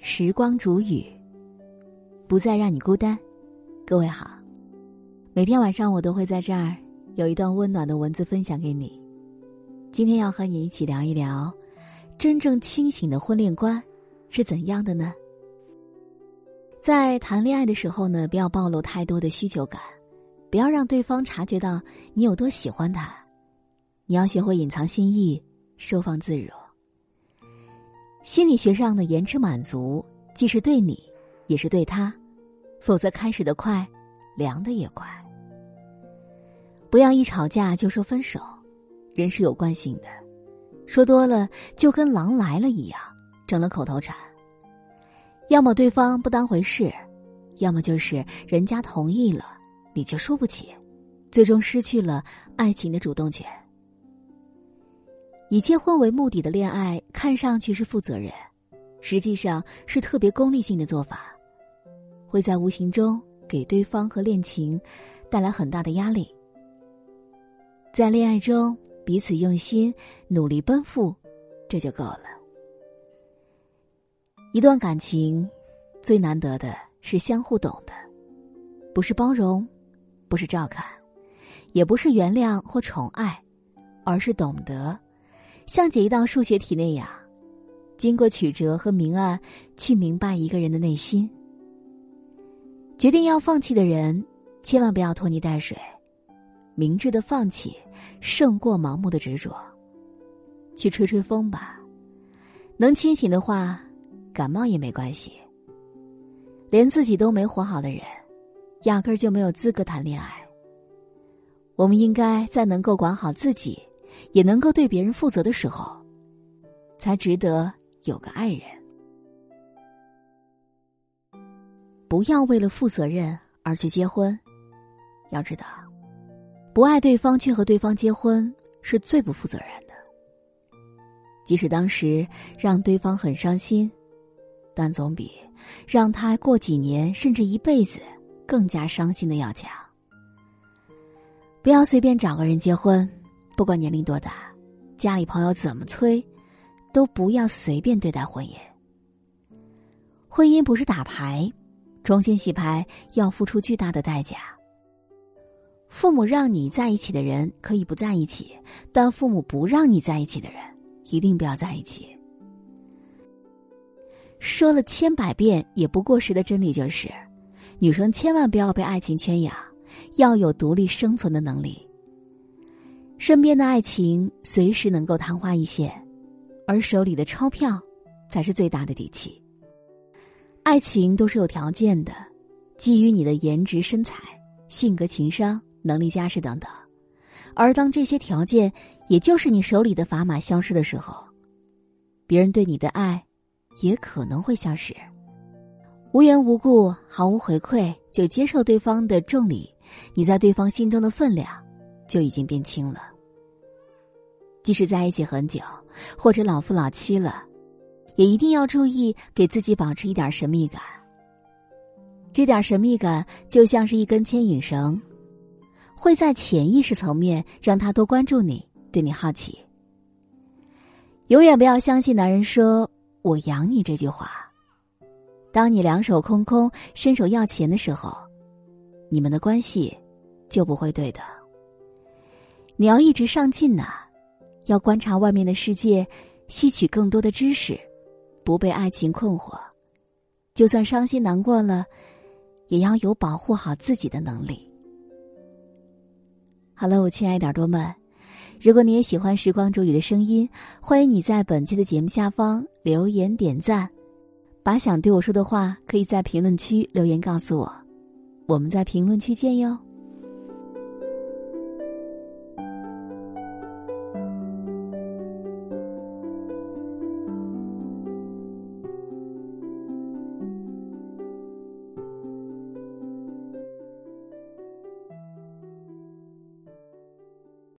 时光煮雨，不再让你孤单。各位好，每天晚上我都会在这儿有一段温暖的文字分享给你。今天要和你一起聊一聊，真正清醒的婚恋观是怎样的呢？在谈恋爱的时候呢，不要暴露太多的需求感，不要让对方察觉到你有多喜欢他。你要学会隐藏心意，收放自如。心理学上的延迟满足，既是对你，也是对他，否则开始的快，凉的也快。不要一吵架就说分手，人是有惯性的，说多了就跟狼来了一样，成了口头禅。要么对方不当回事，要么就是人家同意了，你就输不起，最终失去了爱情的主动权。以结婚为目的的恋爱，看上去是负责任，实际上是特别功利性的做法，会在无形中给对方和恋情带来很大的压力。在恋爱中，彼此用心、努力奔赴，这就够了。一段感情最难得的是相互懂的，不是包容，不是照看，也不是原谅或宠爱，而是懂得。像解一道数学题那样，经过曲折和明暗，去明白一个人的内心。决定要放弃的人，千万不要拖泥带水，明智的放弃胜过盲目的执着。去吹吹风吧，能清醒的话，感冒也没关系。连自己都没活好的人，压根儿就没有资格谈恋爱。我们应该在能够管好自己。也能够对别人负责的时候，才值得有个爱人。不要为了负责任而去结婚。要知道，不爱对方却和对方结婚是最不负责任的。即使当时让对方很伤心，但总比让他过几年甚至一辈子更加伤心的要强。不要随便找个人结婚。不管年龄多大，家里朋友怎么催，都不要随便对待婚姻。婚姻不是打牌，重新洗牌要付出巨大的代价。父母让你在一起的人可以不在一起，但父母不让你在一起的人一定不要在一起。说了千百遍也不过时的真理就是：女生千万不要被爱情圈养，要有独立生存的能力。身边的爱情随时能够昙花一现，而手里的钞票才是最大的底气。爱情都是有条件的，基于你的颜值、身材、性格、情商、能力、家世等等。而当这些条件，也就是你手里的砝码消失的时候，别人对你的爱也可能会消失。无缘无故、毫无回馈就接受对方的重礼，你在对方心中的分量。就已经变轻了。即使在一起很久，或者老夫老妻了，也一定要注意给自己保持一点神秘感。这点神秘感就像是一根牵引绳，会在潜意识层面让他多关注你，对你好奇。永远不要相信男人说“我养你”这句话。当你两手空空伸手要钱的时候，你们的关系就不会对的。你要一直上进呐，要观察外面的世界，吸取更多的知识，不被爱情困惑。就算伤心难过了，也要有保护好自己的能力。好了，我亲爱的耳朵们，如果你也喜欢时光煮雨的声音，欢迎你在本期的节目下方留言点赞，把想对我说的话，可以在评论区留言告诉我，我们在评论区见哟。